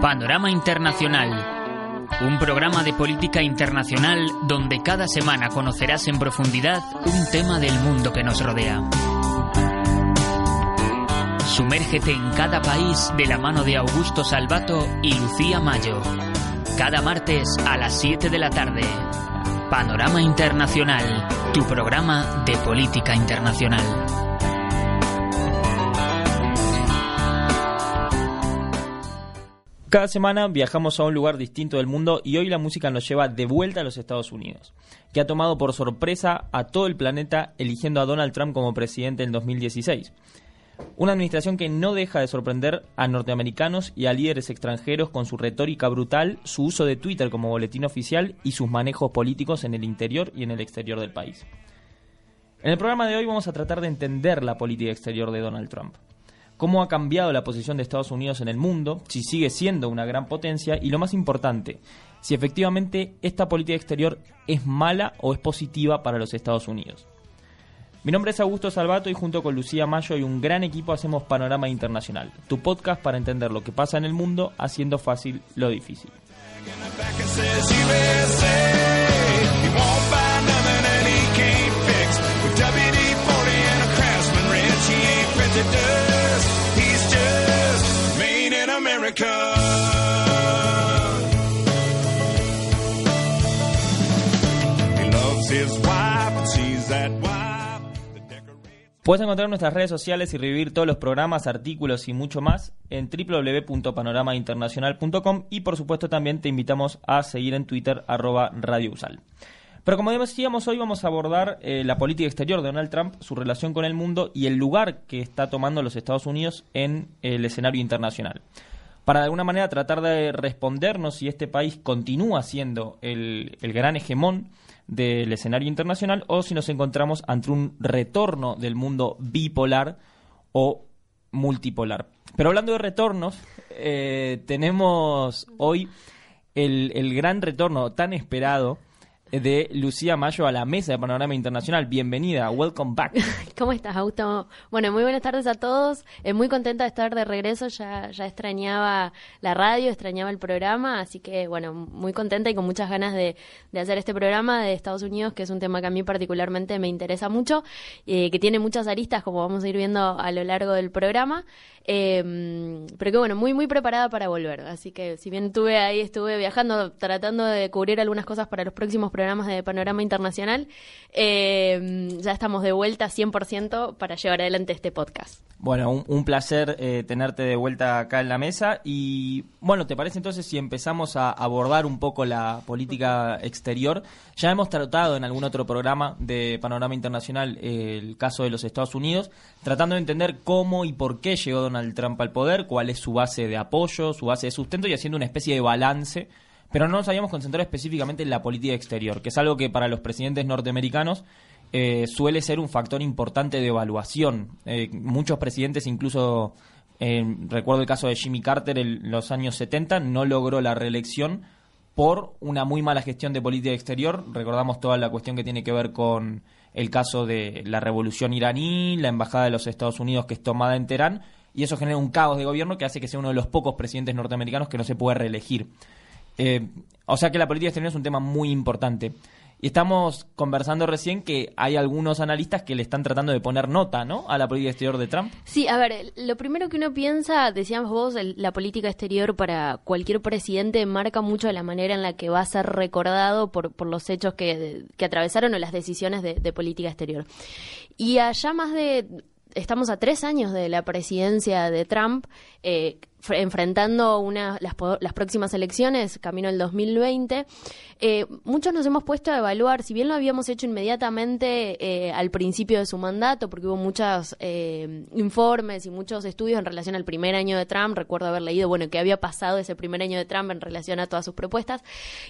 Panorama Internacional. Un programa de política internacional donde cada semana conocerás en profundidad un tema del mundo que nos rodea. Sumérgete en cada país de la mano de Augusto Salvato y Lucía Mayo. Cada martes a las 7 de la tarde. Panorama Internacional, tu programa de política internacional. Cada semana viajamos a un lugar distinto del mundo y hoy la música nos lleva de vuelta a los Estados Unidos, que ha tomado por sorpresa a todo el planeta eligiendo a Donald Trump como presidente en 2016. Una administración que no deja de sorprender a norteamericanos y a líderes extranjeros con su retórica brutal, su uso de Twitter como boletín oficial y sus manejos políticos en el interior y en el exterior del país. En el programa de hoy vamos a tratar de entender la política exterior de Donald Trump cómo ha cambiado la posición de Estados Unidos en el mundo, si sigue siendo una gran potencia y lo más importante, si efectivamente esta política exterior es mala o es positiva para los Estados Unidos. Mi nombre es Augusto Salvato y junto con Lucía Mayo y un gran equipo hacemos Panorama Internacional, tu podcast para entender lo que pasa en el mundo haciendo fácil lo difícil. Puedes encontrar nuestras redes sociales y revivir todos los programas, artículos y mucho más en www.panoramainternacional.com y por supuesto también te invitamos a seguir en Twitter arroba Radio. Pero como decíamos, hoy vamos a abordar eh, la política exterior de Donald Trump, su relación con el mundo y el lugar que está tomando los Estados Unidos en el escenario internacional. Para de alguna manera tratar de respondernos si este país continúa siendo el, el gran hegemón del escenario internacional o si nos encontramos ante un retorno del mundo bipolar o multipolar. Pero hablando de retornos, eh, tenemos hoy el, el gran retorno tan esperado de Lucía Mayo a la mesa de Panorama Internacional. Bienvenida, welcome back. ¿Cómo estás, Augusto? Bueno, muy buenas tardes a todos. Eh, muy contenta de estar de regreso. Ya, ya extrañaba la radio, extrañaba el programa, así que, bueno, muy contenta y con muchas ganas de, de hacer este programa de Estados Unidos, que es un tema que a mí particularmente me interesa mucho, eh, que tiene muchas aristas, como vamos a ir viendo a lo largo del programa. Eh, pero que bueno, muy, muy preparada para volver. Así que si bien estuve ahí, estuve viajando, tratando de cubrir algunas cosas para los próximos programas de Panorama Internacional, eh, ya estamos de vuelta 100% para llevar adelante este podcast. Bueno, un, placer eh, tenerte de vuelta acá en la mesa. Y bueno, ¿te parece entonces si empezamos a abordar un poco la política exterior? Ya hemos tratado en algún otro programa de Panorama Internacional el caso de los Estados Unidos, tratando de entender cómo y por qué llegó Donald Trump al poder, cuál es su base de apoyo, su base de sustento y haciendo una especie de balance. Pero no nos habíamos concentrado específicamente en la política exterior, que es algo que para los presidentes norteamericanos eh, suele ser un factor importante de evaluación. Eh, muchos presidentes, incluso eh, recuerdo el caso de Jimmy Carter en los años 70, no logró la reelección por una muy mala gestión de política exterior. Recordamos toda la cuestión que tiene que ver con el caso de la revolución iraní, la embajada de los Estados Unidos que es tomada en Teherán, y eso genera un caos de gobierno que hace que sea uno de los pocos presidentes norteamericanos que no se puede reelegir. O sea que la política exterior es un tema muy importante. Y estamos conversando recién que hay algunos analistas que le están tratando de poner nota, ¿no? A la política exterior de Trump. Sí, a ver, lo primero que uno piensa, decíamos vos, la política exterior para cualquier presidente marca mucho la manera en la que va a ser recordado por, por los hechos que, que atravesaron o las decisiones de, de política exterior. Y allá más de estamos a tres años de la presidencia de Trump, eh, enfrentando una, las, las, próximas elecciones, camino al 2020, eh, muchos nos hemos puesto a evaluar, si bien lo habíamos hecho inmediatamente eh, al principio de su mandato, porque hubo muchos eh, informes y muchos estudios en relación al primer año de Trump, recuerdo haber leído, bueno, qué había pasado ese primer año de Trump en relación a todas sus propuestas,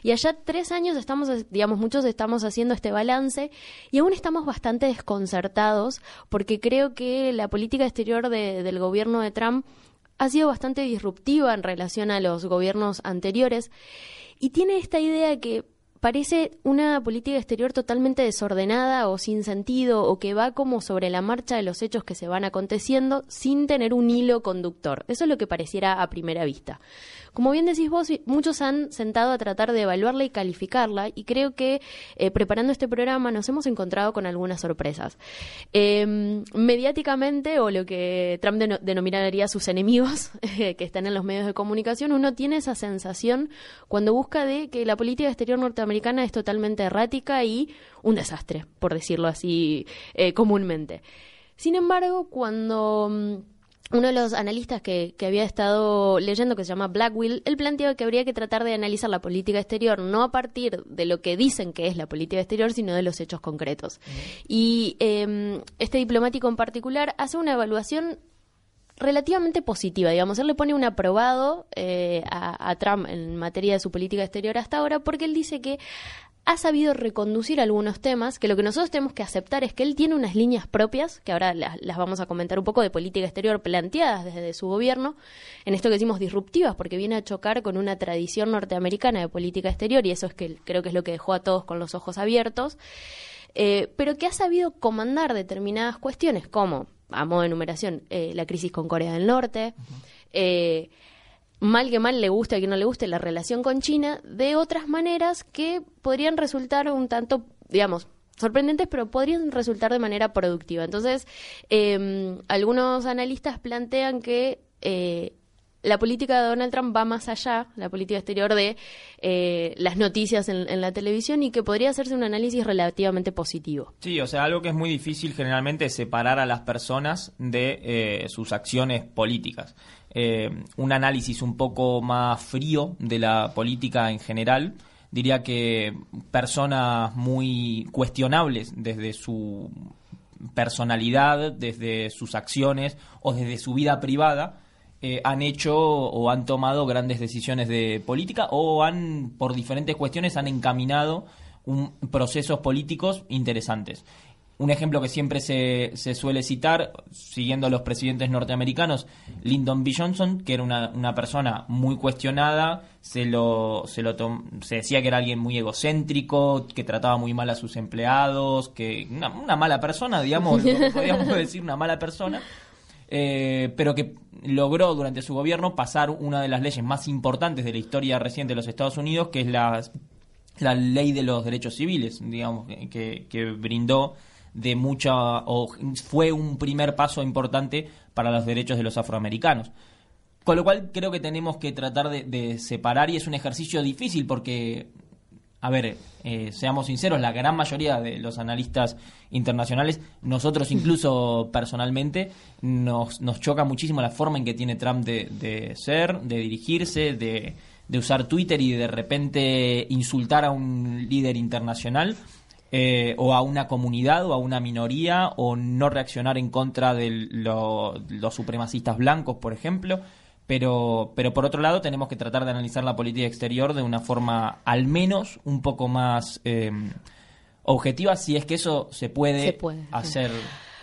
y allá tres años estamos, digamos, muchos estamos haciendo este balance y aún estamos bastante desconcertados porque creo que la política exterior del gobierno de Trump ha sido bastante disruptiva en relación a los gobiernos anteriores y tiene esta idea que parece una política exterior totalmente desordenada o sin sentido o que va como sobre la marcha de los hechos que se van aconteciendo sin tener un hilo conductor. Eso es lo que pareciera a primera vista. Como bien decís vos, muchos han sentado a tratar de evaluarla y calificarla y creo que eh, preparando este programa nos hemos encontrado con algunas sorpresas. Em, mediáticamente, o lo que Trump denominaría sus enemigos, que están en los medios de comunicación, uno tiene esa sensación cuando busca de que la política exterior norteamericana es totalmente errática y un desastre, por decirlo así eh, comúnmente. Sin embargo, cuando mm, uno de los analistas que, que, había estado leyendo, que se llama Blackwell, él planteaba que habría que tratar de analizar la política exterior no a partir de lo que dicen que es la política exterior, sino de los hechos concretos. Y eh, este diplomático en particular hace una evaluación relativamente positiva, digamos. Él le pone un aprobado eh, a, a, Trump en materia de su política exterior hasta ahora porque él dice que ha sabido reconducir algunos temas, que lo que nosotros tenemos que aceptar es que él tiene unas líneas propias, que ahora las, vamos a comentar un poco de política exterior planteadas desde su gobierno, en esto que decimos disruptivas, porque viene a chocar con una tradición norteamericana de política exterior, y eso es que creo que es lo que dejó a todos con los ojos abiertos, eh, pero que ha sabido comandar determinadas cuestiones, como, a modo de enumeración, eh, la crisis con Corea del Norte, mal que mal le guste a quien no le guste la relación con China, de otras maneras que podrían resultar un tanto, digamos, sorprendentes, pero podrían resultar de manera productiva. Entonces, eh, algunos analistas plantean que eh, la política de Donald Trump va más allá, la política exterior de eh, las noticias en, la televisión y que podría hacerse un análisis relativamente positivo. Sí, o sea, algo que es muy difícil generalmente separar a las personas de eh, sus acciones políticas. Eh, un análisis un poco más frío de la política en general diría que personas muy cuestionables desde su personalidad, desde sus acciones o desde su vida privada, eh, han hecho o han tomado grandes decisiones de política o han, por diferentes cuestiones, han encaminado un, procesos políticos interesantes. Un ejemplo que siempre se, se, suele citar, siguiendo a los presidentes norteamericanos, Lyndon B. Johnson, que era una, una persona muy cuestionada, se, lo, se, lo se decía que era alguien muy egocéntrico, que trataba muy mal a sus empleados, que una, una mala persona, digamos, podríamos decir una mala persona, eh, pero que logró durante su gobierno pasar una de las leyes más importantes de la historia reciente de los Estados Unidos, que es la, la ley de los derechos civiles, digamos, que, que brindó de mucha, o fue un primer paso importante para los derechos de los afroamericanos. Con lo cual creo que tenemos que tratar de, de separar y es un ejercicio difícil porque a ver, eh, seamos sinceros, la gran mayoría de los analistas internacionales, nosotros incluso personalmente, nos, nos choca muchísimo la forma en que tiene Trump de, ser, de dirigirse, de, usar Twitter y de repente insultar a un líder internacional. Eh, o a una comunidad o a una minoría o no reaccionar en contra de los supremacistas blancos, por ejemplo pero, pero por otro lado tenemos que tratar de analizar la política exterior de una forma al menos un poco más em, objetiva, si es que eso se puede, hacer.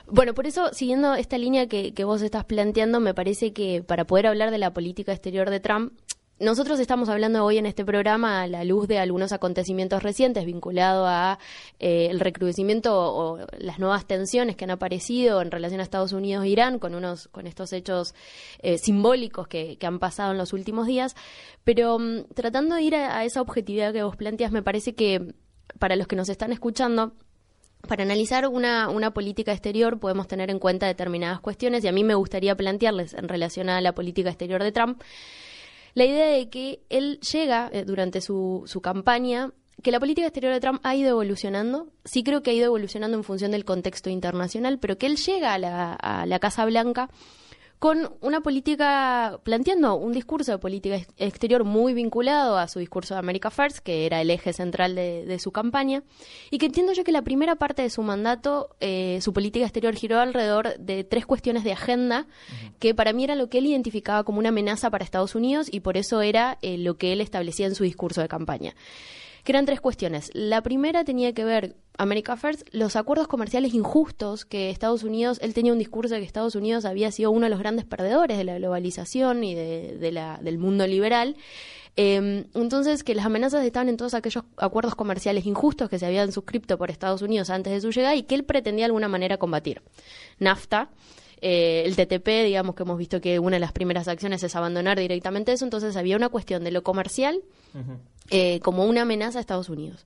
Bueno, por eso, siguiendo esta línea que, que vos estás planteando, me parece que para poder hablar de la política exterior de Trump, nosotros estamos hablando hoy en este programa a la luz de algunos acontecimientos recientes vinculados a eh, el recrudecimiento o, las nuevas tensiones que han aparecido en relación a Estados Unidos e Irán con unos con estos hechos eh, simbólicos que, han pasado en los últimos días, pero mm, tratando de ir a, esa objetividad que vos planteas, me parece que para los que nos están escuchando para analizar una, una, política exterior podemos tener en cuenta determinadas cuestiones y a mí me gustaría plantearles en relación a la política exterior de Trump la idea de que él llega eh, durante su, su campaña que la política exterior de Trump ha ido evolucionando, sí creo que ha ido evolucionando en función del contexto internacional, pero que él llega a la, a la Casa Blanca con una política, planteando un discurso de política exterior muy vinculado a su discurso de America First, que era el eje central de, su campaña, y que entiendo yo que la primera parte de su mandato, eh, su política exterior giró alrededor de tres cuestiones de agenda, que para mí era lo que él identificaba como una amenaza para Estados Unidos y por eso era eh, lo que él establecía en su discurso de campaña que eran tres cuestiones. La primera tenía que ver, America First, los acuerdos comerciales injustos que Estados Unidos, él tenía un discurso de que Estados Unidos había sido uno de los grandes perdedores de la globalización y de, la, del mundo liberal. Em, entonces, que las amenazas estaban en todos aquellos acuerdos comerciales injustos que se habían suscrito por Estados Unidos antes de su llegada y que él pretendía de alguna manera combatir. NAFTA, eh, el TTP, digamos que hemos visto que una de las primeras acciones es abandonar directamente eso, entonces había una cuestión de lo comercial eh, como una amenaza a Estados Unidos.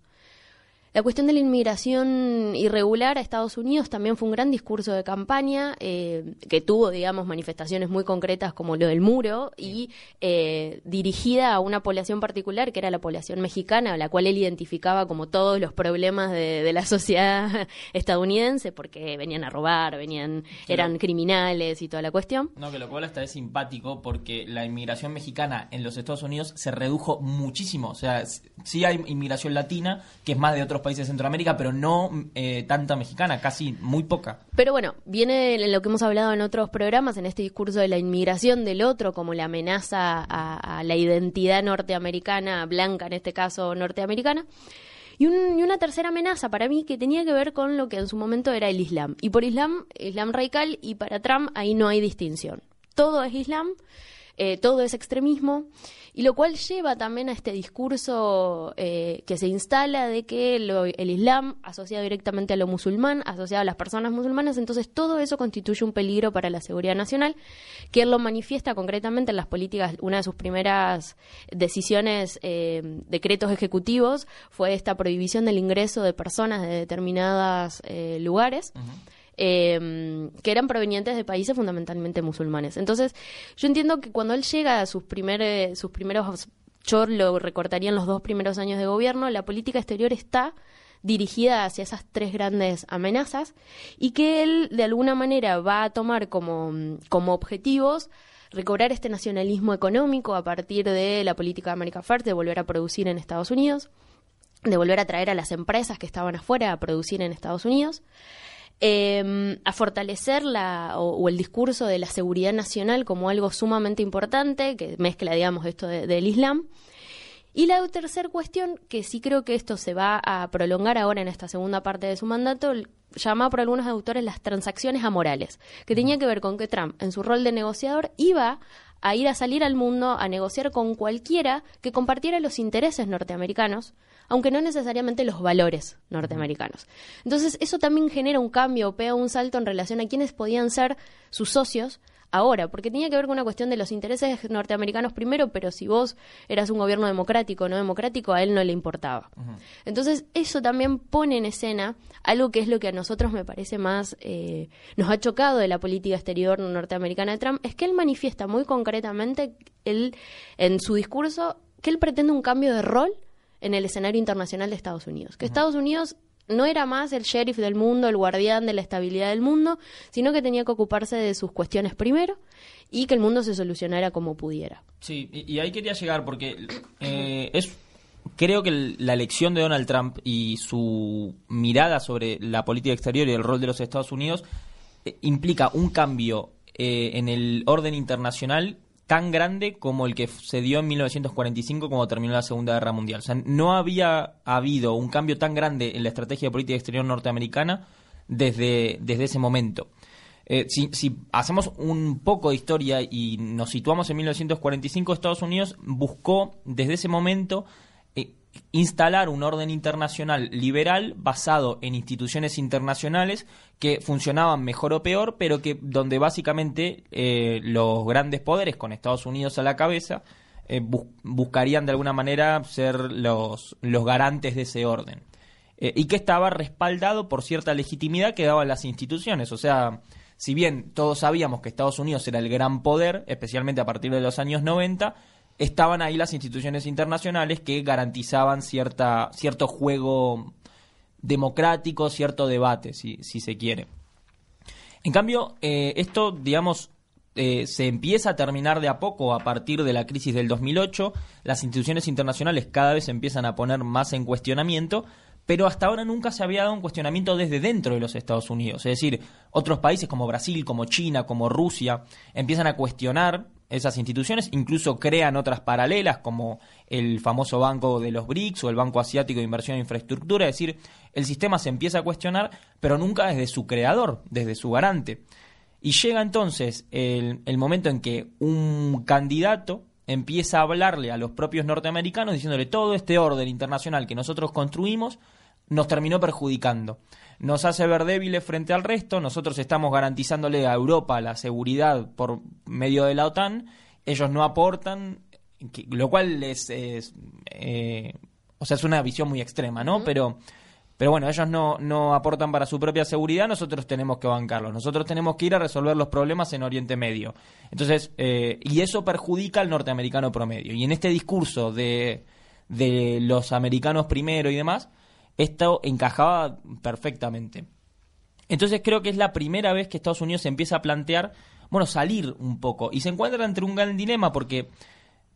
La cuestión de la inmigración irregular a Estados Unidos también fue un gran discurso de campaña eh, que tuvo, digamos, manifestaciones muy concretas como lo del muro y eh, dirigida a una población particular que era la población mexicana, a la cual él identificaba como todos los problemas de, la sociedad estadounidense porque venían a robar, venían, eran criminales y toda la cuestión. No, que lo cual hasta es simpático porque la inmigración mexicana en los Estados Unidos se redujo muchísimo. O sea, sí hay inmigración latina que es más de otros países de Centroamérica, pero no eh, tanta mexicana, casi muy poca. Pero bueno, viene lo que hemos hablado en otros programas, en este discurso de la inmigración del otro como la amenaza a, la identidad norteamericana, blanca en este caso norteamericana. Y, una tercera amenaza para mí que tenía que ver con lo que en su momento era el Islam. Y por Islam, Islam radical, y para Trump ahí no hay distinción. Todo es Islam, eh, todo es extremismo y lo cual lleva también a este discurso eh, que se instala de que el Islam asociado directamente a lo musulmán, asociado a las personas musulmanas, entonces todo eso constituye un peligro para la seguridad nacional, que él lo manifiesta concretamente en las políticas, una de sus primeras decisiones, eh, decretos ejecutivos, fue esta prohibición del ingreso de personas de determinados eh, lugares. Em, que eran provenientes de países fundamentalmente musulmanes. Entonces, yo entiendo que cuando él llega a sus, primer, sus primeros, yo lo recortaría en los dos primeros años de gobierno, la política exterior está dirigida hacia esas tres grandes amenazas y que él de alguna manera va a tomar como, como objetivos recobrar este nacionalismo económico a partir de la política de América First, de volver a producir en Estados Unidos, de volver a traer a las empresas que estaban afuera a producir en Estados Unidos, eh, a fortalecer la, o, el discurso de la seguridad nacional como algo sumamente importante, que mezcla, digamos, esto del Islam. Y la tercera cuestión, que sí creo que esto se va a prolongar ahora en esta segunda parte de su mandato, llama por algunos autores las transacciones amorales, que tenía que ver con que Trump, en su rol de negociador, iba a ir a salir al mundo a negociar con cualquiera que compartiera los intereses norteamericanos, aunque no necesariamente los valores norteamericanos. Entonces, eso también genera un cambio, pega un salto en relación a quienes podían ser sus socios ahora, porque tenía que ver con una cuestión de los intereses norteamericanos primero, pero si vos eras un gobierno democrático o no democrático, a él no le importaba. Entonces, eso también pone en escena algo que es lo que a nosotros me parece más, eh, nos ha chocado de la política exterior norteamericana de Trump, es que él manifiesta muy concretamente él, en su discurso que él pretende un cambio de rol en el escenario internacional de Estados Unidos. Que Estados Unidos no era más el sheriff del mundo, el guardián de la estabilidad del mundo, sino que tenía que ocuparse de sus cuestiones primero y que el mundo se solucionara como pudiera. Sí, y, ahí quería llegar porque eh, es creo que la elección de Donald Trump y su mirada sobre la política exterior y el rol de los Estados Unidos eh, implica un cambio eh, en el orden internacional tan grande como el que se dio en 1945 cuando terminó la Segunda Guerra Mundial. O sea, no había habido un cambio tan grande en la estrategia de política exterior norteamericana desde, desde ese momento. Eh, si, si, hacemos un poco de historia y nos situamos en 1945, Estados Unidos buscó desde ese momento instalar un orden internacional liberal basado en instituciones internacionales que funcionaban mejor o peor, pero que donde básicamente eh, los grandes poderes, con Estados Unidos a la cabeza, eh, buscarían de alguna manera ser los, los garantes de ese orden. Eh, y que estaba respaldado por cierta legitimidad que daban las instituciones. O sea, si bien todos sabíamos que Estados Unidos era el gran poder, especialmente a partir de los años 90, estaban ahí las instituciones internacionales que garantizaban cierta, cierto juego democrático, cierto debate, si, se quiere. En cambio, eh, esto, digamos, eh, se empieza a terminar de a poco a partir de la crisis del 2008, las instituciones internacionales cada vez empiezan a poner más en cuestionamiento, pero hasta ahora nunca se había dado un cuestionamiento desde dentro de los Estados Unidos. Es decir, otros países como Brasil, como China, como Rusia, empiezan a cuestionar esas instituciones, incluso crean otras paralelas como el famoso Banco de los BRICS o el Banco Asiático de Inversión en Infraestructura, es decir, el sistema se empieza a cuestionar, pero nunca desde su creador, desde su garante. Y llega entonces el, el momento en que un candidato empieza a hablarle a los propios norteamericanos diciéndole todo este orden internacional que nosotros construimos nos terminó perjudicando. Nos hace ver débiles frente al resto, nosotros estamos garantizándole a Europa la seguridad por medio de la OTAN, ellos no aportan, lo cual es, eh, o sea, es una visión muy extrema, ¿no? Pero pero bueno, ellos no, no aportan para su propia seguridad, nosotros tenemos que bancarlos. Nosotros tenemos que ir a resolver los problemas en Oriente Medio. Entonces, eh, y eso perjudica al norteamericano promedio. Y en este discurso de, de los americanos primero y demás, esto encajaba perfectamente. Entonces creo que es la primera vez que Estados Unidos se empieza a plantear, bueno, salir un poco. Y se encuentra entre un gran dilema porque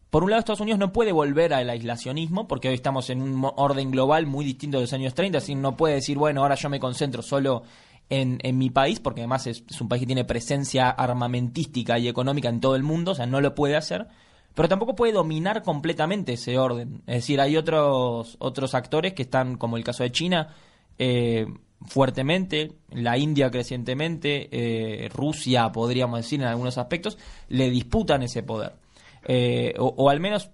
por un lado, Estados Unidos no puede volver al aislacionismo, porque hoy estamos en un orden global muy distinto de los años 30, así no puede decir, bueno, ahora yo me concentro solo en, en mi país, porque además es, un país que tiene presencia armamentística y económica en todo el mundo, o sea, no lo puede hacer, pero tampoco puede dominar completamente ese orden. Es decir, hay otros, otros actores que están, como el caso de China, eh, fuertemente, la India crecientemente, eh, Rusia, podríamos decir, en algunos aspectos, le disputan ese poder. Eh, o, al menos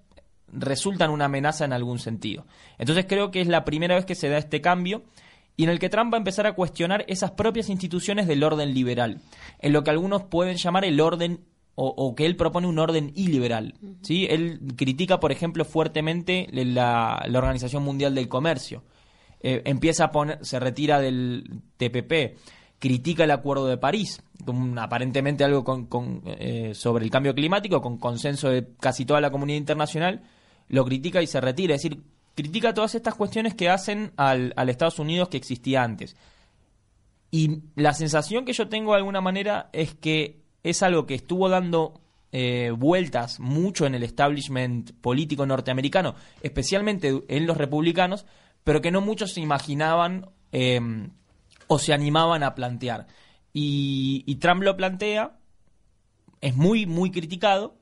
resultan una amenaza en algún sentido. Entonces creo que es la primera vez que se da este cambio y en el que Trump va a empezar a cuestionar esas propias instituciones del orden liberal, en lo que algunos pueden llamar el orden o, que él propone un orden iliberal. ¿sí? Él critica, por ejemplo, fuertemente la, Organización Mundial del Comercio. Eh, empieza a poner, se retira del TPP, critica el Acuerdo de París, aparentemente algo con, eh, sobre el cambio climático, con consenso de casi toda la comunidad internacional, lo critica y se retira. Es decir, critica todas estas cuestiones que hacen al, Estados Unidos que existía antes. Y la sensación que yo tengo de alguna manera es que es algo que estuvo dando eh, vueltas mucho en el establishment político norteamericano, especialmente en los republicanos, pero que no muchos se imaginaban eh, o se animaban a plantear. Y, Trump lo plantea, es muy, muy criticado,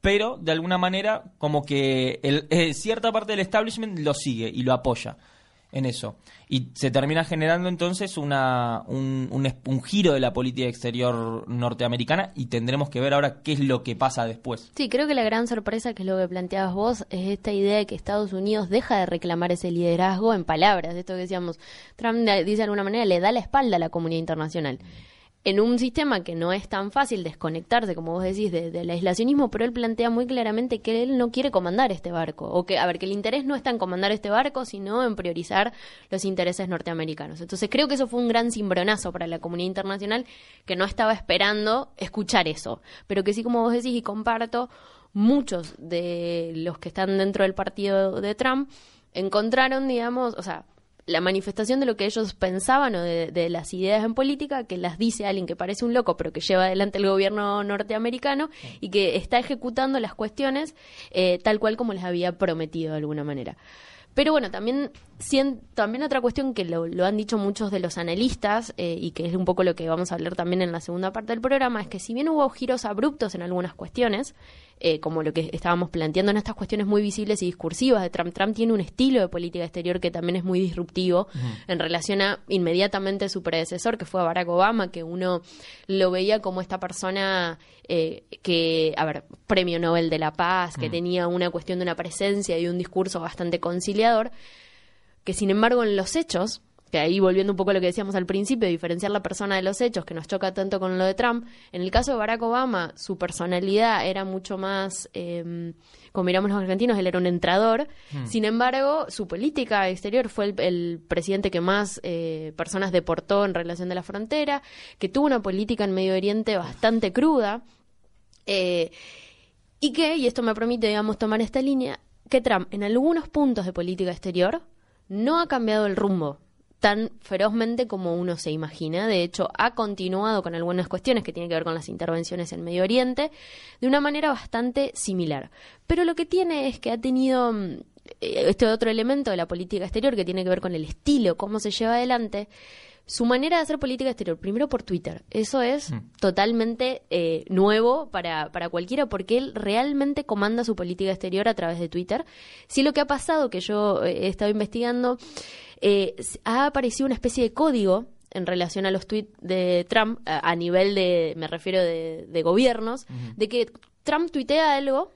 pero de alguna manera como que eh, cierta parte del establishment lo sigue y lo apoya en eso. Y se termina generando entonces una, un, un, giro de la política exterior norteamericana y tendremos que ver ahora qué es lo que pasa después. Sí, creo que la gran sorpresa, que es lo que planteabas vos, es esta idea de que Estados Unidos deja de reclamar ese liderazgo en palabras. Esto que decíamos, Trump dice de alguna manera, le da la espalda a la comunidad internacional en un sistema que no es tan fácil desconectarse, como vos decís, del aislacionismo, pero él plantea muy claramente que él no quiere comandar este barco, o que, a ver, que el interés no está en comandar este barco, sino en priorizar los intereses norteamericanos. Entonces creo que eso fue un gran cimbronazo para la comunidad internacional que no estaba esperando escuchar eso, pero que sí, como vos decís, y comparto, muchos de los que están dentro del partido de Trump encontraron, digamos, o sea, la manifestación de lo que ellos pensaban o de, las ideas en política, que las dice alguien que parece un loco, pero que lleva adelante el gobierno norteamericano y que está ejecutando las cuestiones eh, tal cual como les había prometido de alguna manera. Pero bueno, también, también otra cuestión que lo, han dicho muchos de los analistas eh, y que es un poco lo que vamos a hablar también en la segunda parte del programa, es que si bien hubo giros abruptos en algunas cuestiones, eh, como lo que estábamos planteando en estas cuestiones muy visibles y discursivas de Trump. Trump tiene un estilo de política exterior que también es muy disruptivo en relación a inmediatamente su predecesor, que fue Barack Obama, que uno lo veía como esta persona eh, que, a ver, premio Nobel de la Paz, que tenía una cuestión de una presencia y un discurso bastante conciliador, que sin embargo en los hechos que ahí volviendo un poco a lo que decíamos al principio, diferenciar la persona de los hechos, que nos choca tanto con lo de Trump, en el caso de Barack Obama, su personalidad era mucho más, eh, como miramos los argentinos, él era un entrador, hmm. sin embargo, su política exterior fue el, presidente que más eh, personas deportó en relación de la frontera, que tuvo una política en Medio Oriente bastante cruda, eh, y que, y esto me permite, digamos, tomar esta línea, que Trump en algunos puntos de política exterior no ha cambiado el rumbo tan ferozmente como uno se imagina. De hecho, ha continuado con algunas cuestiones que tienen que ver con las intervenciones en Medio Oriente de una manera bastante similar. Pero lo que tiene es que ha tenido mm, eh, este otro elemento de la política exterior que tiene que ver con el estilo, cómo se lleva adelante, su manera de hacer política exterior, primero por Twitter. Eso es mm. totalmente eh, nuevo para, para cualquiera porque él realmente comanda su política exterior a través de Twitter. Si lo que ha pasado, que yo eh, he estado investigando, eh, ha aparecido una especie de código en relación a los tweets de Trump, a, nivel de, me refiero de, gobiernos, de que Trump tuitea algo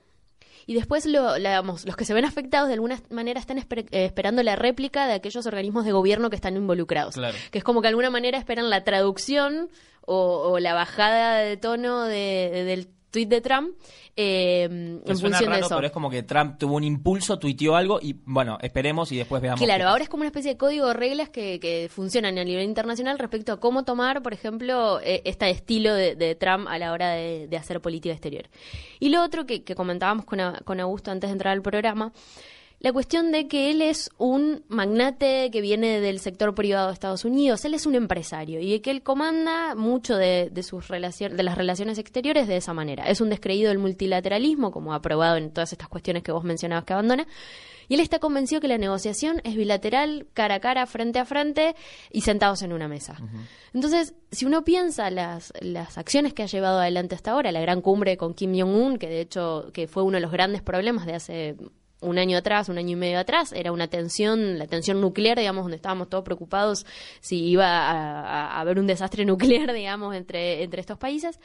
y después lo, los que se ven afectados de alguna manera están eh, esperando la réplica de aquellos organismos de gobierno que están involucrados. Que es como que de alguna manera esperan la traducción o, la bajada de tono de, del tweet de Trump eh, en función de eso. Pero es como que Trump tuvo un impulso, tuiteó algo y bueno, esperemos y después veamos. Claro, ahora es como una especie de código de reglas que, que funcionan a nivel internacional respecto a cómo tomar, por ejemplo, eh, este estilo de, Trump a la hora de, hacer política exterior. Y lo otro que, comentábamos con, con Augusto antes de entrar al programa la cuestión de que él es un magnate que viene del sector privado de Estados Unidos, él es un empresario y que él comanda mucho de, sus relaciones, de las relaciones exteriores de esa manera. Es un descreído del multilateralismo, como ha probado en todas estas cuestiones que vos mencionabas que abandona, y él está convencido que la negociación es bilateral, cara a cara, frente a frente y sentados en una mesa. Entonces, si uno piensa las, las acciones que ha llevado adelante hasta ahora, la gran cumbre con Kim Jong-un, que de hecho que fue uno de los grandes problemas de hace un año atrás, un año y medio atrás, era una tensión, la tensión nuclear, digamos, donde estábamos todos preocupados si iba a, haber un desastre nuclear, digamos, entre, entre estos países.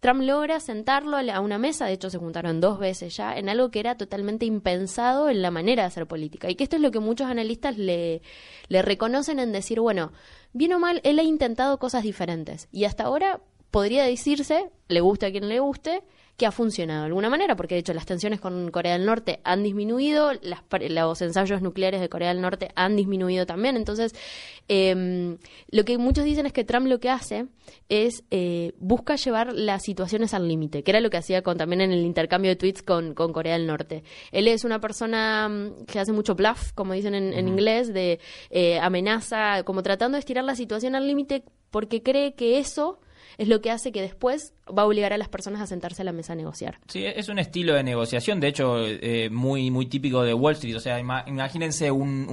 Trump logra sentarlo a una mesa, de hecho se juntaron dos veces ya, en algo que era totalmente impensado en la manera de hacer política. Y que esto es lo que muchos analistas le, le reconocen en decir, bueno, bien o mal, él ha intentado cosas diferentes. Y hasta ahora podría decirse, le guste a quien le guste, que ha funcionado de alguna manera, porque de hecho las tensiones con Corea del Norte han disminuido, las, los ensayos nucleares de Corea del Norte han disminuido también. Entonces, em, lo que muchos dicen es que Trump lo que hace es eh, busca llevar las situaciones al límite, que era lo que hacía con, también en el intercambio de tweets con, con Corea del Norte. Él es una persona mm, que hace mucho bluff, como dicen en, en inglés, de eh, amenaza, como tratando de estirar la situación al límite porque cree que eso es lo que hace que después va a obligar a las personas a sentarse a la mesa a negociar. Sí, es un estilo de negociación, de hecho, eh, muy, muy típico de Wall Street. O sea, imagínense un,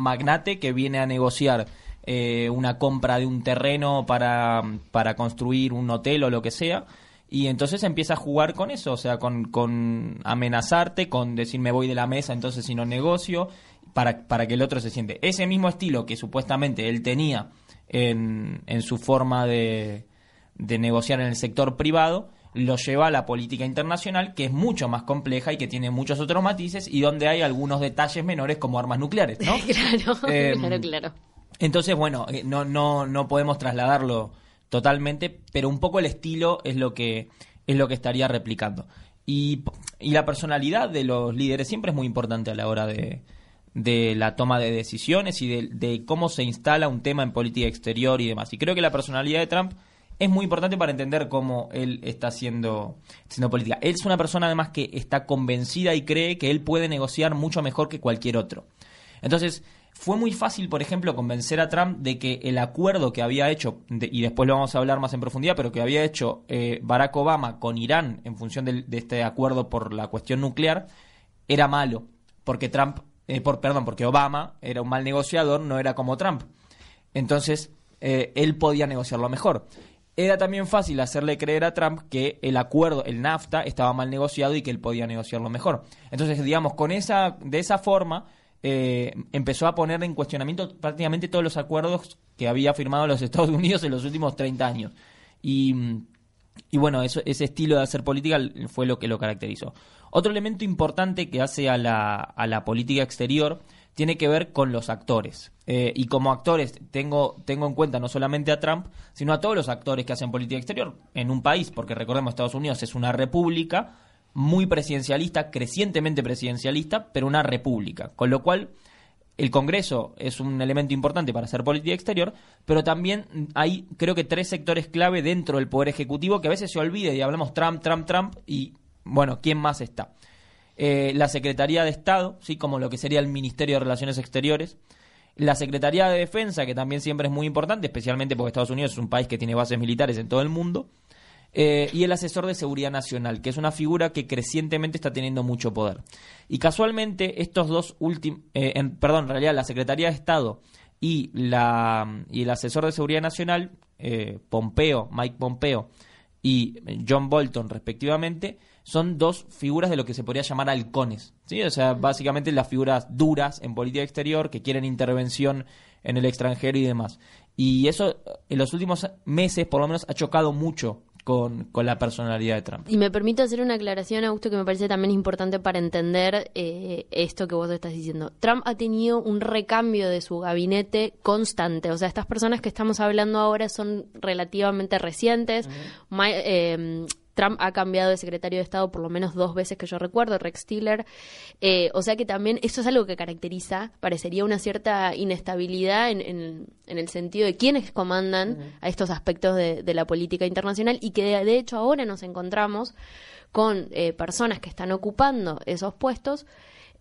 magnate que viene a negociar eh, una compra de un terreno para, para construir un hotel o lo que sea. Y entonces empieza a jugar con eso, o sea, con, con amenazarte, con decir me voy de la mesa, entonces si no negocio, para, para que el otro se siente. Ese mismo estilo que supuestamente él tenía en, en su forma de, de negociar en el sector privado lo lleva a la política internacional, que es mucho más compleja y que tiene muchos otros matices y donde hay algunos detalles menores como armas nucleares, ¿no? claro, em, claro, claro. Entonces, bueno, eh, no, no, no podemos trasladarlo totalmente, pero un poco el estilo es lo que, es lo que estaría replicando. Y, y la personalidad de los líderes siempre es muy importante a la hora de, de la toma de decisiones y de, de cómo se instala un tema en política exterior y demás. Y creo que la personalidad de Trump es muy importante para entender cómo él está haciendo, política. Él es una persona además que está convencida y cree que él puede negociar mucho mejor que cualquier otro. Entonces, fue muy fácil, por ejemplo, convencer a Trump de que el acuerdo que había hecho, y después lo vamos a hablar más en profundidad, pero que había hecho eh, Barack Obama con Irán en función de, este acuerdo por la cuestión nuclear, era malo, porque Trump, eh, por, perdón, porque Obama era un mal negociador, no era como Trump. Entonces, eh, él podía negociarlo mejor era también fácil hacerle creer a Trump que el acuerdo, el NAFTA, estaba mal negociado y que él podía negociarlo mejor. Entonces, digamos, con esa, de esa forma, eh, empezó a poner en cuestionamiento prácticamente todos los acuerdos que había firmado los Estados Unidos en los últimos 30 años. Y, y bueno, eso, ese estilo de hacer política fue lo que lo caracterizó. Otro elemento importante que hace a la, a la política exterior tiene que ver con los actores. Eh, y como actores tengo, tengo en cuenta no solamente a Trump, sino a todos los actores que hacen política exterior en un país, porque recordemos Estados Unidos es una república muy presidencialista, crecientemente presidencialista, pero una república. Con lo cual, el Congreso es un elemento importante para hacer política exterior, pero también hay, creo que, tres sectores clave dentro del Poder Ejecutivo que a veces se olvide y hablamos Trump, Trump, Trump, y bueno, ¿quién más está? Eh, la Secretaría de Estado, ¿sí? como lo que sería el Ministerio de Relaciones Exteriores, La Secretaría de Defensa, que también siempre es muy importante, especialmente porque Estados Unidos es un país que tiene bases militares en todo el mundo. Eh, y el asesor de seguridad nacional, que es una figura que crecientemente está teniendo mucho poder. Y casualmente estos dos últimos, eh, perdón, en realidad la Secretaría de Estado y, la, y el asesor de seguridad nacional, Pompeo, Mike Pompeo y John Bolton respectivamente, son dos figuras de lo que se podría llamar halcones, ¿sí? O sea, básicamente las figuras duras en política exterior que quieren intervención en el extranjero y demás. Y eso en los últimos meses, por lo menos, ha chocado mucho con, la personalidad de Trump. Y me permito hacer una aclaración, Augusto, que me parece también importante para entender eh, esto que vos estás diciendo. Trump ha tenido un recambio de su gabinete constante. O sea, estas personas que estamos hablando ahora son relativamente recientes. Trump ha cambiado de secretario de Estado por lo menos dos veces que yo recuerdo, Rex Tiller. Eh, o sea que también eso es algo que caracteriza, parecería una cierta inestabilidad en, el sentido de quiénes comandan a estos aspectos de, la política internacional y que de, hecho ahora nos encontramos con eh, personas que están ocupando esos puestos.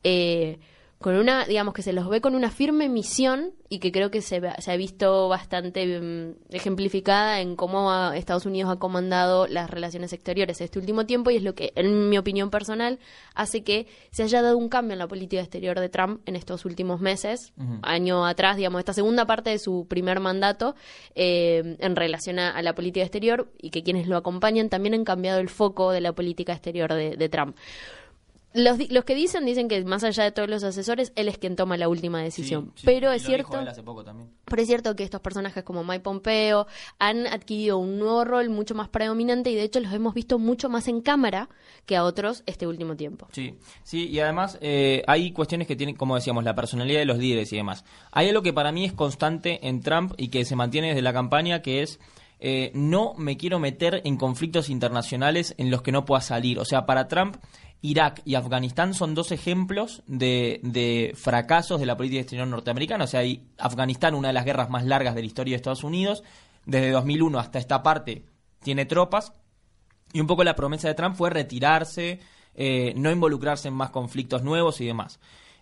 Eh, con una, digamos que se los ve con una firme misión y que creo que se, se ha visto bastante mm, ejemplificada en cómo Estados Unidos ha comandado las relaciones exteriores este último tiempo y es lo que, en mi opinión personal, hace que se haya dado un cambio en la política exterior de Trump en estos últimos meses, año atrás, digamos, esta segunda parte de su primer mandato eh, en relación a, la política exterior y que quienes lo acompañan también han cambiado el foco de la política exterior de Trump. Los, los, que dicen, dicen que más allá de todos los asesores, él es quien toma la última decisión. pero es cierto. Pero es cierto que estos personajes como Mike Pompeo han adquirido un nuevo rol mucho más predominante y de hecho los hemos visto mucho más en cámara que a otros este último tiempo. Sí, sí, y además eh, hay cuestiones que tienen, como decíamos, la personalidad de los líderes y demás. Hay algo que para mí es constante en Trump y que se mantiene desde la campaña, que es eh, no me quiero meter en conflictos internacionales en los que no pueda salir. O sea, para Trump Irak y Afganistán son dos ejemplos de, fracasos de la política exterior norteamericana. O sea, Afganistán, una de las guerras más largas de la historia de Estados Unidos, desde 2001 hasta esta parte tiene tropas. Y un poco la promesa de Trump fue retirarse, eh, no involucrarse en más conflictos nuevos y demás.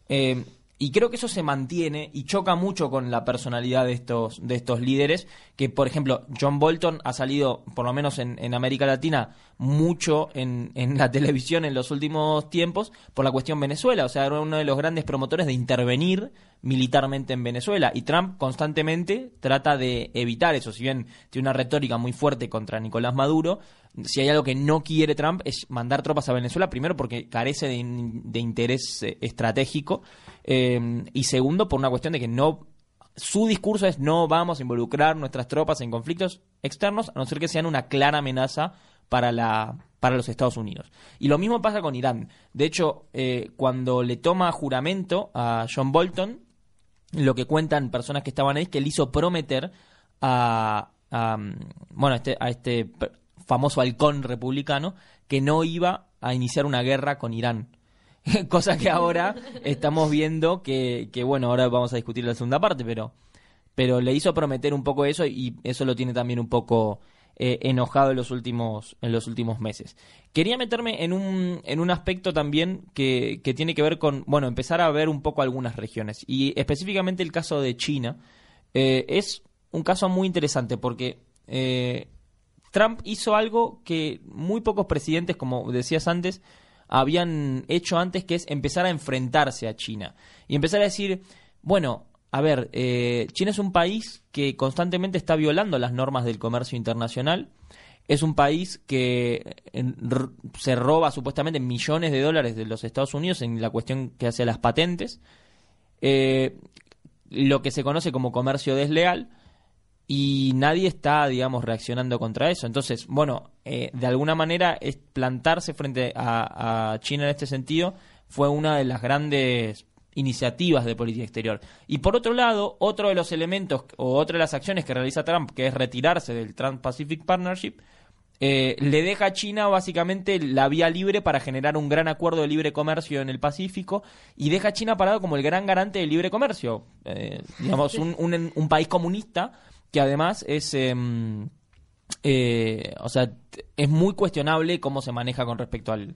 Eh, y creo que eso se mantiene y choca mucho con la personalidad de estos, de estos líderes, que por ejemplo John Bolton ha salido, por lo menos en, América Latina, mucho en, en, la televisión en los últimos tiempos por la cuestión Venezuela. O sea, era uno de los grandes promotores de intervenir militarmente en Venezuela. Y Trump constantemente trata de evitar eso. Si bien tiene una retórica muy fuerte contra Nicolás Maduro, si hay algo que no quiere Trump es mandar tropas a Venezuela, primero porque carece de, interés eh, estratégico eh, y segundo por una cuestión de que no su discurso es no vamos a involucrar nuestras tropas en conflictos externos a no ser que sean una clara amenaza para la para los Estados Unidos. Y lo mismo pasa con Irán. De hecho, eh, cuando le toma juramento a John Bolton, lo que cuentan personas que estaban ahí es que él hizo prometer a, a bueno este, a este famoso halcón republicano, que no iba a iniciar una guerra con Irán. Cosa que ahora estamos viendo que, que, bueno, ahora vamos a discutir la segunda parte, pero, pero le hizo prometer un poco eso y eso lo tiene también un poco eh, enojado en los últimos, en los últimos meses. Quería meterme en un, en un aspecto también que, que tiene que ver con, bueno, empezar a ver un poco algunas regiones y específicamente el caso de China. Eh, es un caso muy interesante porque eh, Trump hizo algo que muy pocos presidentes, como decías antes, habían hecho antes, que es empezar a enfrentarse a China. Y empezar a decir, bueno, a ver, eh, China es un país que constantemente está violando las normas del comercio internacional. Es un país que se roba supuestamente millones de dólares de los Estados Unidos en la cuestión que hace a las patentes. Eh, lo que se conoce como comercio desleal y nadie está, digamos, reaccionando contra eso. Entonces, bueno, eh, de alguna manera es plantarse frente a, China en este sentido fue una de las grandes iniciativas de política exterior. Y por otro lado, otro de los elementos o otra de las acciones que realiza Trump, que es retirarse del Trans-Pacific Partnership, eh, le deja a China básicamente la vía libre para generar un gran acuerdo de libre comercio en el Pacífico y deja a China parado como el gran garante del libre comercio. Eh, digamos, un, un, un país comunista que además es... Em, eh, o sea, es muy cuestionable cómo se maneja con respecto al,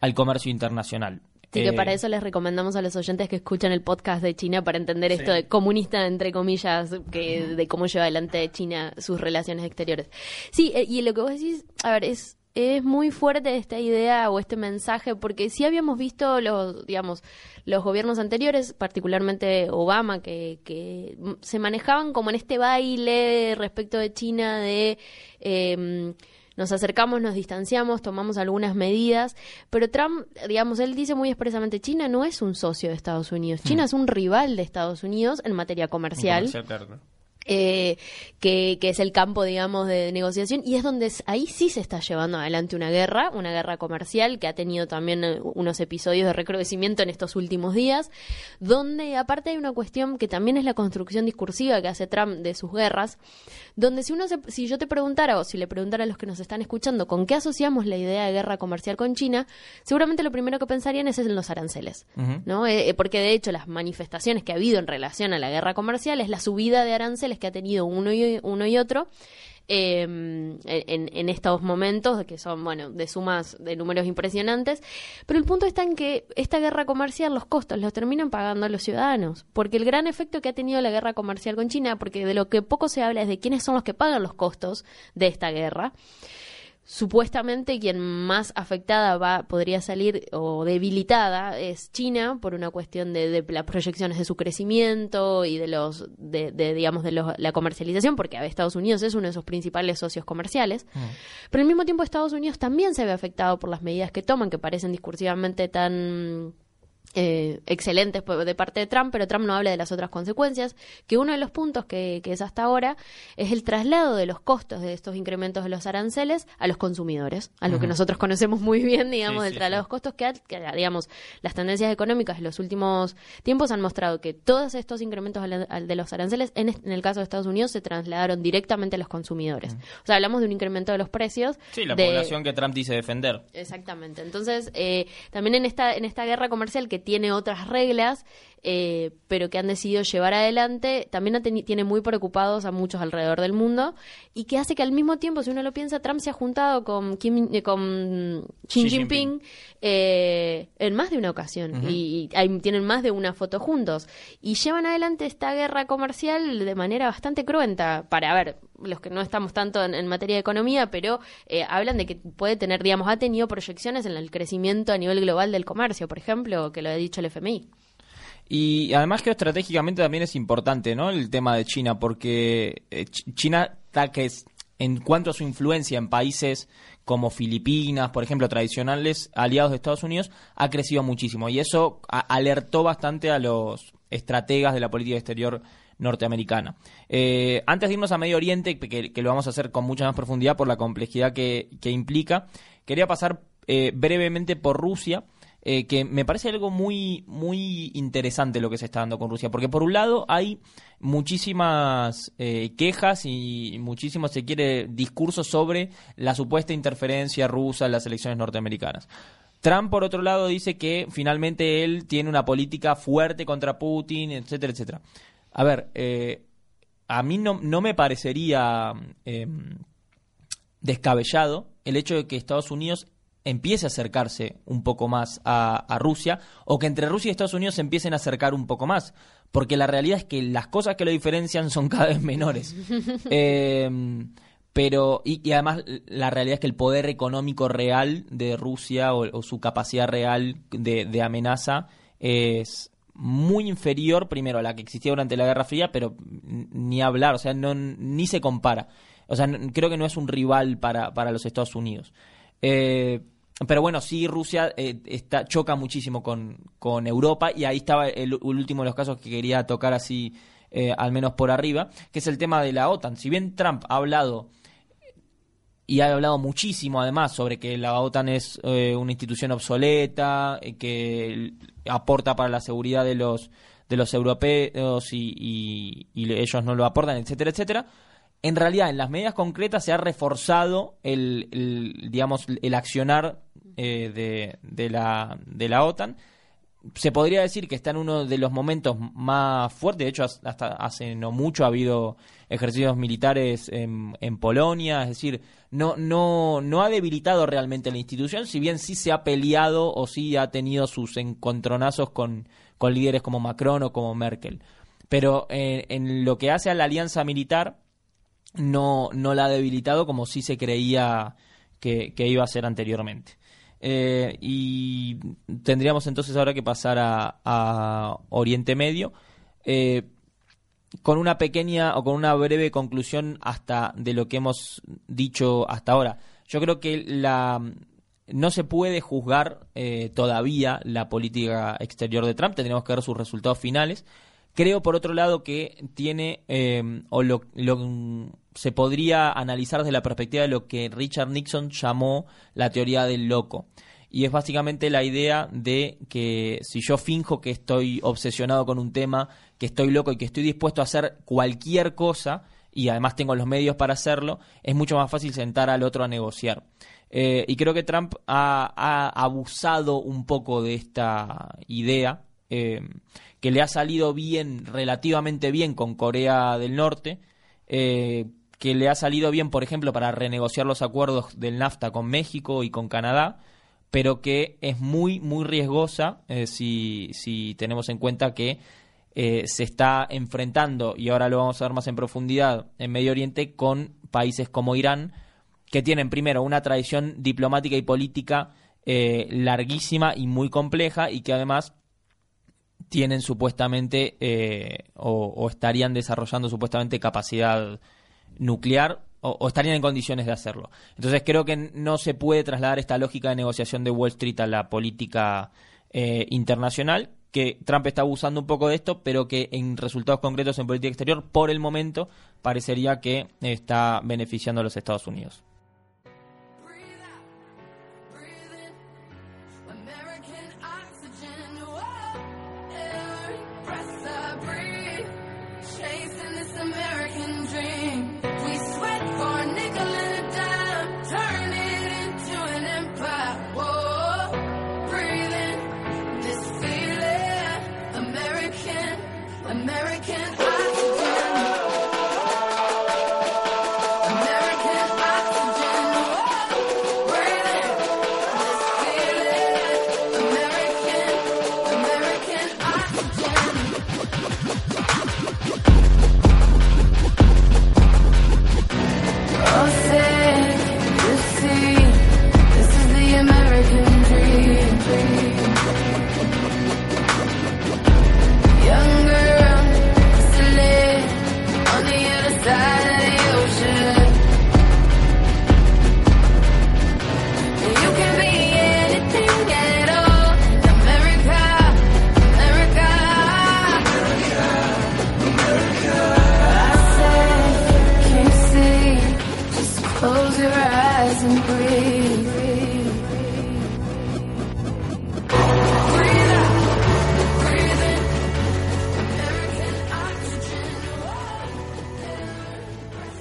al comercio internacional. Así que para eso les recomendamos a los oyentes que escuchen el podcast de China para entender esto de comunista, entre comillas, que de cómo lleva adelante China sus relaciones exteriores. Sí, y lo que vos decís, a ver, es es muy fuerte esta idea o este mensaje porque sí habíamos visto los digamos los gobiernos anteriores particularmente Obama que, que se manejaban como en este baile respecto de China de eh, nos acercamos, nos distanciamos, tomamos algunas medidas, pero Trump, digamos, él dice muy expresamente, China no es un socio de Estados Unidos, China mm. es un rival de Estados Unidos en materia comercial. Eh, que, es el campo, digamos, de negociación, y es donde ahí sí se está llevando adelante una guerra, una guerra comercial que ha tenido también eh, unos episodios de recrudecimiento en estos últimos días, donde aparte hay una cuestión que también es la construcción discursiva que hace Trump de sus guerras, donde si uno si yo te preguntara o si le preguntara a los que nos están escuchando con qué asociamos la idea de guerra comercial con China, seguramente lo primero que pensarían es en los aranceles, ¿no? Eh, porque de hecho las manifestaciones que ha habido en relación a la guerra comercial es la subida de aranceles que ha tenido uno y, uno y otro. Em, en, estos momentos, que son, bueno, de sumas de números impresionantes. Pero el punto está en que esta guerra comercial, los costos los terminan pagando los ciudadanos. Porque el gran efecto que ha tenido la guerra comercial con China, porque de lo que poco se habla es de quiénes son los que pagan los costos de esta guerra supuestamente quien más afectada va podría salir o debilitada es China por una cuestión de, las proyecciones de su crecimiento y de los de, digamos de la comercialización porque Estados Unidos es uno de sus principales socios comerciales mm. pero al mismo tiempo Estados Unidos también se ve afectado por las medidas que toman que parecen discursivamente tan eh, excelentes de parte de Trump, pero Trump no habla de las otras consecuencias, que uno de los puntos que, es hasta ahora es el traslado de los costos de estos incrementos de los aranceles a los consumidores, a lo que nosotros conocemos muy bien, digamos, del traslado de los costos, que, digamos, las tendencias económicas en los últimos tiempos han mostrado que todos estos incrementos de los aranceles, en, el caso de Estados Unidos, se trasladaron directamente a los consumidores. O sea, hablamos de un incremento de los precios. Sí, la población que Trump dice defender. Exactamente. Entonces, eh, también en esta, en esta guerra comercial que tiene otras reglas, eh, pero que han decidido llevar adelante, también tiene muy preocupados a muchos alrededor del mundo y que hace que al mismo tiempo, si uno lo piensa, Trump se ha juntado con, Kim, eh, con Xi, Jinping, eh, en más de una ocasión y, tienen más de una foto juntos y llevan adelante esta guerra comercial de manera bastante cruenta para ver los que no estamos tanto en, materia de economía, pero hablan de que puede tener, digamos, ha tenido proyecciones en el crecimiento a nivel global del comercio, por ejemplo, que lo ha dicho el FMI. Y además que estratégicamente también es importante, ¿no? El tema de China, porque eh, China que es, en cuanto a su influencia en países como Filipinas, por ejemplo, tradicionales aliados de Estados Unidos, ha crecido muchísimo. Y eso alertó bastante a los estrategas de la política exterior norteamericana. Eh, antes de irnos a Medio Oriente, que, lo vamos a hacer con mucha más profundidad por la complejidad que, implica, quería pasar eh, brevemente por Rusia eh, que me parece algo muy, muy interesante lo que se está dando con Rusia, porque por un lado hay muchísimas eh, quejas y muchísimo, se quiere, discursos sobre la supuesta interferencia rusa en las elecciones norteamericanas. Trump, por otro lado, dice que finalmente él tiene una política fuerte contra Putin, etcétera, etcétera. A ver, eh, a mí no, no me parecería em, descabellado el hecho de que Estados Unidos empiece a acercarse un poco más a, Rusia o que entre Rusia y Estados Unidos se empiecen a acercar un poco más, porque la realidad es que las cosas que lo diferencian son cada vez menores. Em, pero, y, además la realidad es que el poder económico real de Rusia o, su capacidad real de, amenaza es muy inferior, primero, a la que existía durante la Guerra Fría, pero ni hablar, o sea, no, ni se compara. O sea, creo que no es un rival para, para los Estados Unidos. Eh, pero bueno, sí, Rusia eh, está, choca muchísimo con, con, Europa y ahí estaba el, último de los casos que quería tocar así, eh, al menos por arriba, que es el tema de la OTAN. Si bien Trump ha hablado y ha hablado muchísimo además sobre que la OTAN es una institución obsoleta, que aporta para la seguridad de los, de los europeos y, y ellos no lo aportan, etcétera, etcétera en realidad en las medidas concretas se ha reforzado el, digamos el accionar eh, de, de, la, de la OTAN se podría decir que está en uno de los momentos más fuertes. De hecho, hasta hace no mucho ha habido ejercicios militares en, en, Polonia. Es decir, no, no, no ha debilitado realmente la institución, si bien sí se ha peleado o sí ha tenido sus encontronazos con, con líderes como Macron o como Merkel. Pero eh, en lo que hace a la alianza militar, no, no la ha debilitado como sí se creía que, que iba a ser anteriormente. Eh, y tendríamos entonces ahora que pasar a, Oriente Medio. Eh, con una pequeña o con una breve conclusión hasta de lo que hemos dicho hasta ahora. Yo creo que la no se puede juzgar eh, todavía la política exterior de Trump, tendríamos que ver sus resultados finales. Creo, por otro lado, que tiene, o lo, se podría analizar desde la perspectiva de lo que Richard Nixon llamó la teoría del loco. Y es básicamente la idea de que si yo finjo que estoy obsesionado con un tema, que estoy loco y que estoy dispuesto a hacer cualquier cosa, y además tengo los medios para hacerlo, es mucho más fácil sentar al otro a negociar. Eh, y creo que Trump ha, abusado un poco de esta idea, eh, que le ha salido bien, relativamente bien con Corea del Norte, eh, que le ha salido bien, por ejemplo, para renegociar los acuerdos del NAFTA con México y con Canadá, pero que es muy, muy riesgosa eh, si, si tenemos en cuenta que eh, se está enfrentando, y ahora lo vamos a ver más en profundidad, en Medio Oriente con países como Irán, que tienen primero una tradición diplomática y política larguísima y muy compleja y que además tienen supuestamente o, estarían desarrollando supuestamente capacidad nuclear o, estarían en condiciones de hacerlo. Entonces creo que no se puede trasladar esta lógica de negociación de Wall Street a la política eh, internacional, que Trump está abusando un poco de esto, pero que en resultados concretos en política exterior, por el momento, parecería que está beneficiando a los Estados Unidos.